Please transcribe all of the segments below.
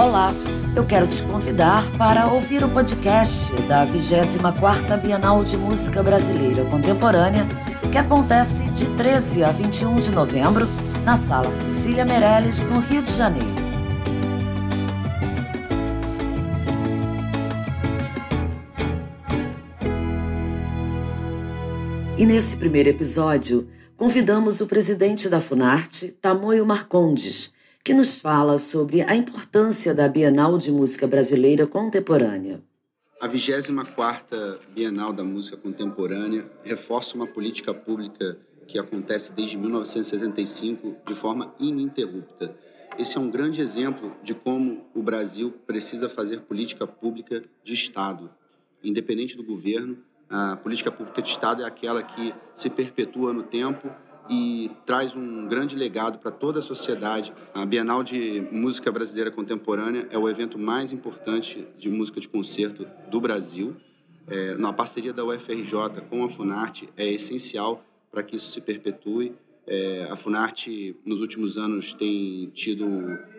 Olá, eu quero te convidar para ouvir o podcast da 24ª Bienal de Música Brasileira Contemporânea, que acontece de 13 a 21 de novembro na Sala Cecília Meirelles, no Rio de Janeiro. E nesse primeiro episódio, convidamos o presidente da Funarte, Tamoio Marcondes, que nos fala sobre a importância da Bienal de Música Brasileira Contemporânea. A 24ª Bienal da Música Contemporânea reforça uma política pública que acontece desde 1975 de forma ininterrupta. Esse é um grande exemplo de como o Brasil precisa fazer política pública de Estado. Independente do governo, a política pública de Estado é aquela que se perpetua no tempo e traz um grande legado para toda a sociedade. A Bienal de Música Brasileira Contemporânea é o evento mais importante de música de concerto do Brasil. É, na parceria da UFRJ com a Funarte é essencial para que isso se perpetue. É, a Funarte, nos últimos anos, tem tido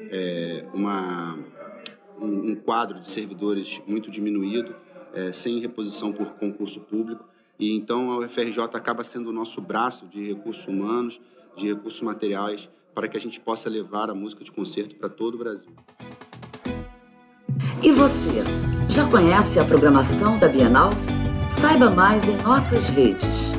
é, uma, um, um, quadro de servidores muito diminuído, é, sem reposição por concurso público. E então a UFRJ acaba sendo o nosso braço de recursos humanos, de recursos materiais, para que a gente possa levar a música de concerto para todo o Brasil. E você, já conhece a programação da Bienal? Saiba mais em nossas redes.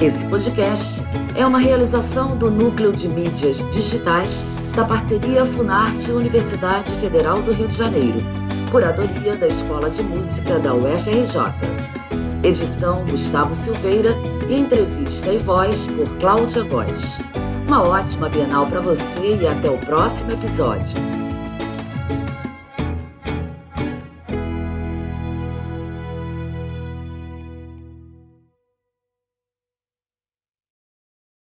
Esse podcast é uma realização do Núcleo de Mídias Digitais da parceria Funarte Universidade Federal do Rio de Janeiro, curadoria da Escola de Música da UFRJ. Edição Gustavo Silveira e entrevista e voz por Cláudia Góes. Uma ótima Bienal para você e até o próximo episódio.